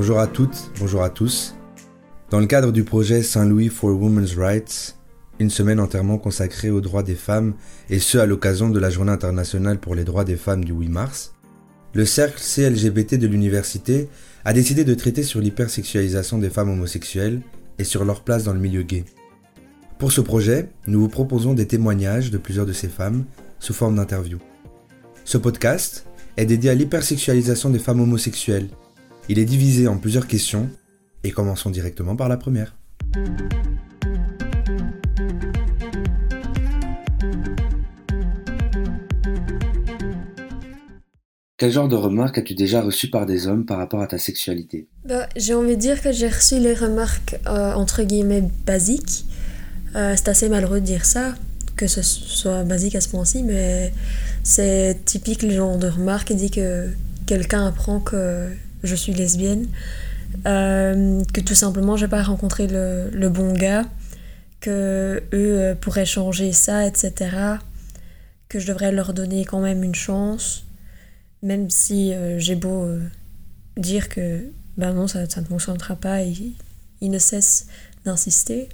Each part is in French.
Bonjour à toutes, bonjour à tous. Dans le cadre du projet Saint-Louis for Women's Rights, une semaine entièrement consacrée aux droits des femmes, et ce à l'occasion de la Journée internationale pour les droits des femmes du 8 mars, le cercle CLGBT de l'université a décidé de traiter sur l'hypersexualisation des femmes homosexuelles et sur leur place dans le milieu gay. Pour ce projet, nous vous proposons des témoignages de plusieurs de ces femmes sous forme d'interviews. Ce podcast est dédié à l'hypersexualisation des femmes homosexuelles. Il est divisé en plusieurs questions et commençons directement par la première. Quel genre de remarques as-tu déjà reçues par des hommes par rapport à ta sexualité? Bah, J'ai envie de dire que j'ai reçu les remarques euh, entre guillemets basiques. Euh, c'est assez malheureux de dire ça, que ce soit basique à ce point-ci, mais c'est typique le genre de remarque qui dit que quelqu'un apprend que je suis lesbienne, euh, que tout simplement j'ai pas rencontré le, bon gars, que eux pourraient changer ça, etc. Que je devrais leur donner quand même une chance même si euh, j'ai beau euh, dire que ben non, ça, ça ne fonctionnera pas, il, il ne cesse d'insister.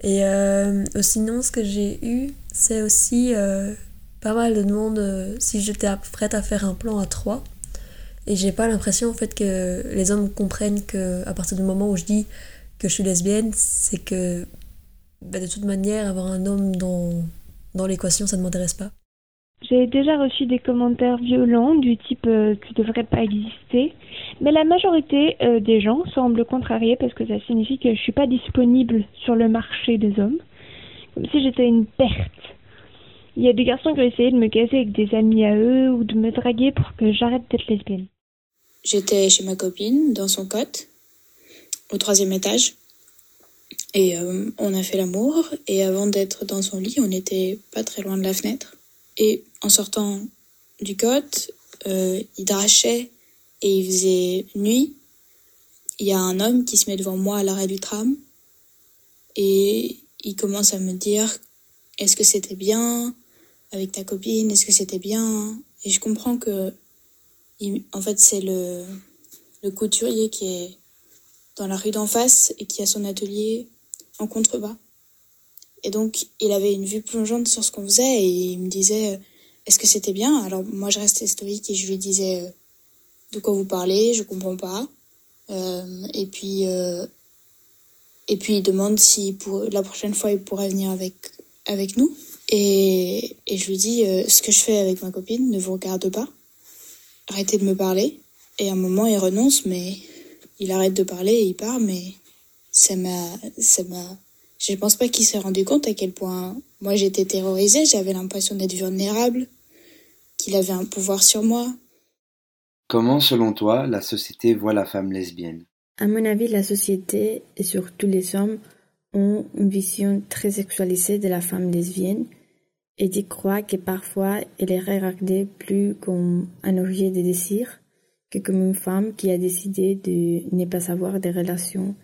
Et euh, sinon, ce que j'ai eu, c'est aussi pas mal de demandes si j'étais prête à faire un plan à trois. Et j'ai pas l'impression en fait que les hommes comprennent que à partir du moment où je dis que je suis lesbienne, c'est que ben, de toute manière, avoir un homme dans, dans l'équation, ça ne m'intéresse pas. J'ai déjà reçu des commentaires violents du type euh, tu devrais pas exister, mais la majorité euh, des gens semblent contrariés parce que ça signifie que je suis pas disponible sur le marché des hommes, comme si j'étais une perte. Il y a des garçons qui ont essayé de me caser avec des amis à eux ou de me draguer pour que j'arrête d'être lesbienne. J'étais chez ma copine dans son cote, au troisième étage, et euh, on a fait l'amour. Et avant d'être dans son lit, on était pas très loin de la fenêtre. Et en sortant du côte, euh, il drachait et il faisait nuit. Il y a un homme qui se met devant moi à l'arrêt du tram et il commence à me dire est-ce que c'était bien avec ta copine? Est-ce que c'était bien? Et je comprends que, en fait, c'est le, le couturier qui est dans la rue d'en face et qui a son atelier en contrebas. Et donc, il avait une vue plongeante sur ce qu'on faisait et il me disait euh, est-ce que c'était bien? Alors, moi, je restais stoïque et je lui disais euh, de quoi vous parlez, je comprends pas. Euh, et puis, et puis, il demande si pour la prochaine fois, il pourrait venir avec, avec nous. Et, et je lui dis ce que je fais avec ma copine ne vous regarde pas. Arrêtez de me parler. Et à un moment, il renonce, mais il arrête de parler et il part, mais ça m'a, ça m'a, je ne pense pas qu'il s'est rendu compte à quel point moi j'étais terrorisée, j'avais l'impression d'être vulnérable, qu'il avait un pouvoir sur moi. Comment, selon toi, la société voit la femme lesbienne? À mon avis, la société, et surtout les hommes, ont une vision très sexualisée de la femme lesbienne et ils croient que parfois elle est regardée plus comme un objet de désir que comme une femme qui a décidé de ne pas avoir des relations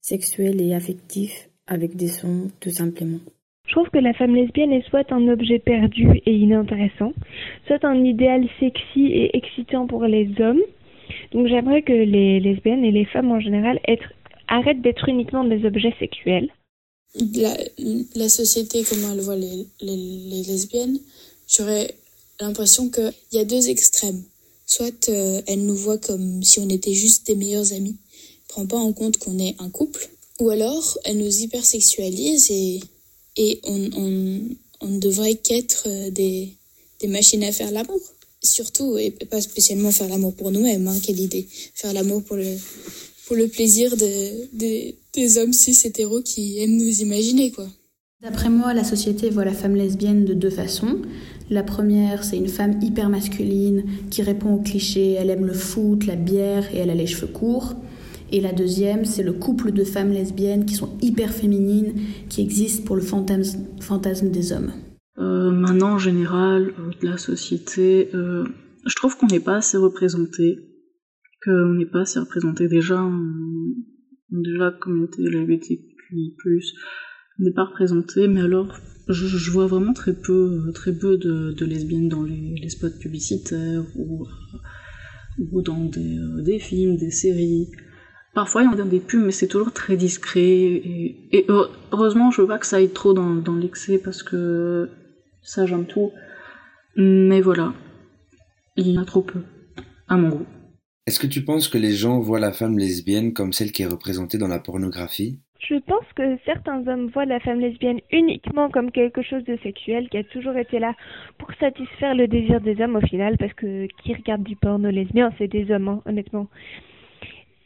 sexuelles et affectives avec des sons tout simplement. Je trouve que la femme lesbienne est soit un objet perdu et inintéressant, soit un idéal sexy et excitant pour les hommes. Donc j'aimerais que les lesbiennes et les femmes en général arrêtent d'être uniquement des objets sexuels. La, la société, comment elle voit les, les, les lesbiennes, j'aurais l'impression qu'il y a deux extrêmes. Soit euh, elle nous voit comme si on était juste des meilleurs amis, prend pas en compte qu'on est un couple, ou alors, elle nous hypersexualise et, et on, on, on ne devrait qu'être euh, des, des machines à faire l'amour. Surtout, et pas spécialement faire l'amour pour nous-mêmes, hein, quelle idée. Faire l'amour pour le, pour le plaisir de, de, des hommes cis hétéros qui aiment nous imaginer, quoi. D'après moi, la société voit la femme lesbienne de deux façons. La première, c'est une femme hyper masculine qui répond aux clichés, elle aime le foot, la bière et elle a les cheveux courts. Et la deuxième, c'est le couple de femmes lesbiennes qui sont hyper féminines, qui existent pour le fantasme, fantasme des hommes. Euh, maintenant, en général, euh, de la société, euh, je trouve qu'on n'est pas assez représenté, qu'on n'est pas assez représenté déjà, déjà communauté LGBTQI+, n'est pas représenté, mais alors je, vois vraiment très peu, très peu de, lesbiennes dans les, spots publicitaires ou, ou dans des, des films, des séries. Parfois, il y a des pubs, mais c'est toujours très discret. Et, heureusement, je veux pas que ça aille trop dans, dans l'excès parce que ça, j'aime tout. Mais voilà, il y en a trop peu, à mon goût. Est-ce que tu penses que les gens voient la femme lesbienne comme celle qui est représentée dans la pornographie? Je pense que certains hommes voient la femme lesbienne uniquement comme quelque chose de sexuel qui a toujours été là pour satisfaire le désir des hommes au final, parce que qui regarde du porno lesbien, c'est des hommes, hein, honnêtement.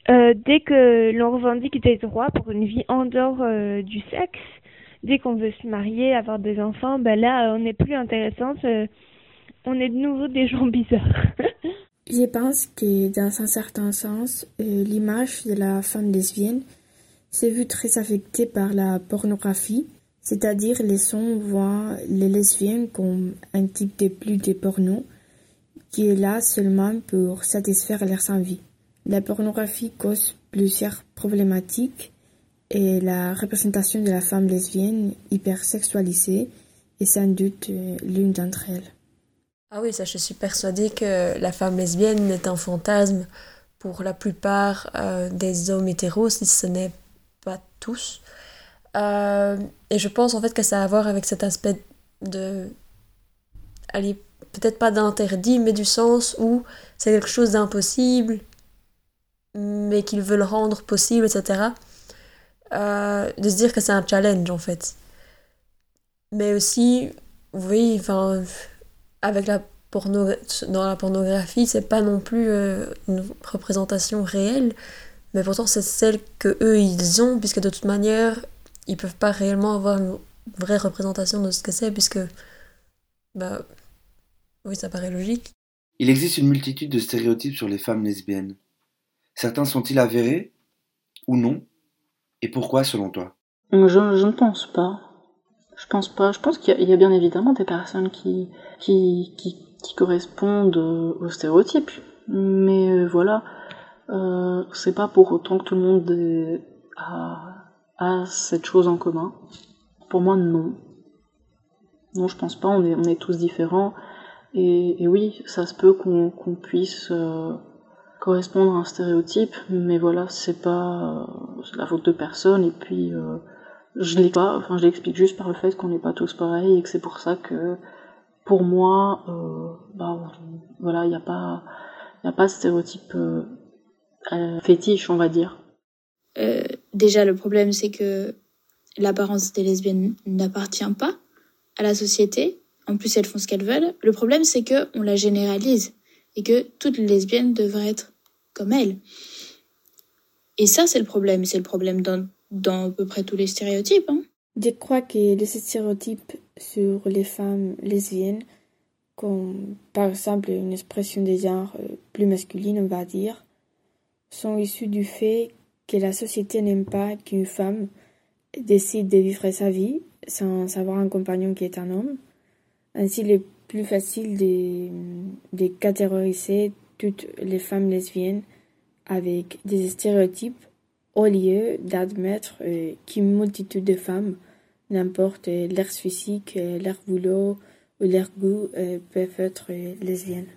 Euh, dès que l'on revendique des droits pour une vie en dehors euh, du sexe, dès qu'on veut se marier, avoir des enfants, ben là, on n'est plus intéressante. Euh, on est de nouveau des gens bizarres. Je pense que dans un certain sens, euh, l'image de la femme lesbienne s'est vue très affectée par la pornographie, c'est-à-dire les sons voient les lesbiennes comme un type de plus de porno qui est là seulement pour satisfaire leurs envies. La pornographie cause plusieurs problématiques et la représentation de la femme lesbienne hypersexualisée est sans doute euh, l'une d'entre elles. Ah oui, ça, je suis persuadée que la femme lesbienne est un fantasme pour la plupart euh, des hommes hétéros, si ce n'est pas tous. Euh, et je pense en fait que ça a à voir avec cet aspect de. Allez, peut-être pas d'interdit, mais du sens où c'est quelque chose d'impossible, mais qu'ils veulent rendre possible, etc. Euh, de se dire que c'est un challenge en fait. Mais aussi, oui, enfin avec la porno dans la pornographie, c'est pas non plus euh, une représentation réelle, mais pourtant c'est celle que eux ils ont, puisque de toute manière ils peuvent pas réellement avoir une vraie représentation de ce que c'est, puisque bah oui ça paraît logique. Il existe une multitude de stéréotypes sur les femmes lesbiennes. Certains sont-ils avérés ou non? Et pourquoi selon toi? Je, je ne pense pas. Je pense pas. Je pense qu'il y, a bien évidemment des personnes qui, qui, qui, correspondent aux stéréotypes. Mais euh, voilà, euh, c'est pas pour autant que tout le monde a, cette chose en commun. Pour moi, non. Non, je pense pas. On est, on est tous différents. Et, oui, ça se peut qu'on puisse euh, correspondre à un stéréotype, mais voilà, c'est pas la faute de personne. Et puis, je l'ai pas, enfin je l'explique juste par le fait qu'on n'est pas tous pareils et que c'est pour ça que pour moi, euh, bah voilà, il n'y a pas, il a pas de stéréotype euh, euh, fétiche, on va dire. déjà, le problème c'est que l'apparence des lesbiennes n'appartient pas à la société. En plus, elles font ce qu'elles veulent. Le problème c'est que on la généralise et que toutes les lesbiennes devraient être comme elles. Et ça, c'est le problème. C'est le problème dans dans à peu près tous les stéréotypes. Hein. Je crois que les stéréotypes sur les femmes lesbiennes, comme par exemple une expression de genre euh, plus masculine, on va dire, sont issus du fait que la société n'aime pas qu'une femme décide de vivre sa vie sans avoir un compagnon qui est un homme. Ainsi, il est plus facile de, de catégoriser toutes les femmes lesbiennes avec des stéréotypes au lieu d'admettre euh, qu'une multitude de femmes, n'importe leur physique, leur boulot ou leur goût, euh, peuvent être euh, lesbiennes.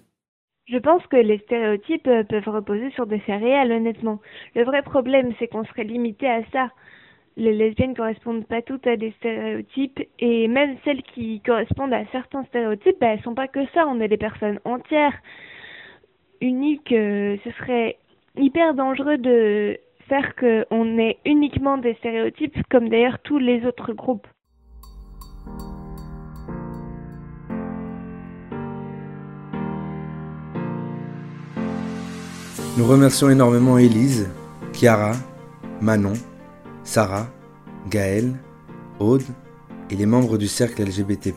Je pense que les stéréotypes peuvent reposer sur des faits réels, honnêtement. Le vrai problème, c'est qu'on serait limité à ça. Les lesbiennes correspondent pas toutes à des stéréotypes, et même celles qui correspondent à certains stéréotypes, ben, elles sont pas que ça. On est des personnes entières, uniques. ce serait hyper dangereux de faire qu'on ait uniquement des stéréotypes, comme d'ailleurs tous les autres groupes. Nous remercions énormément Élise, Chiara, Manon, Sarah, Gaëlle, Aude et les membres du cercle LGBT,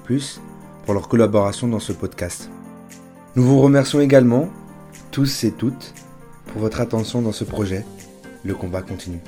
pour leur collaboration dans ce podcast. Nous vous remercions également, tous et toutes, pour votre attention dans ce projet le combat continue.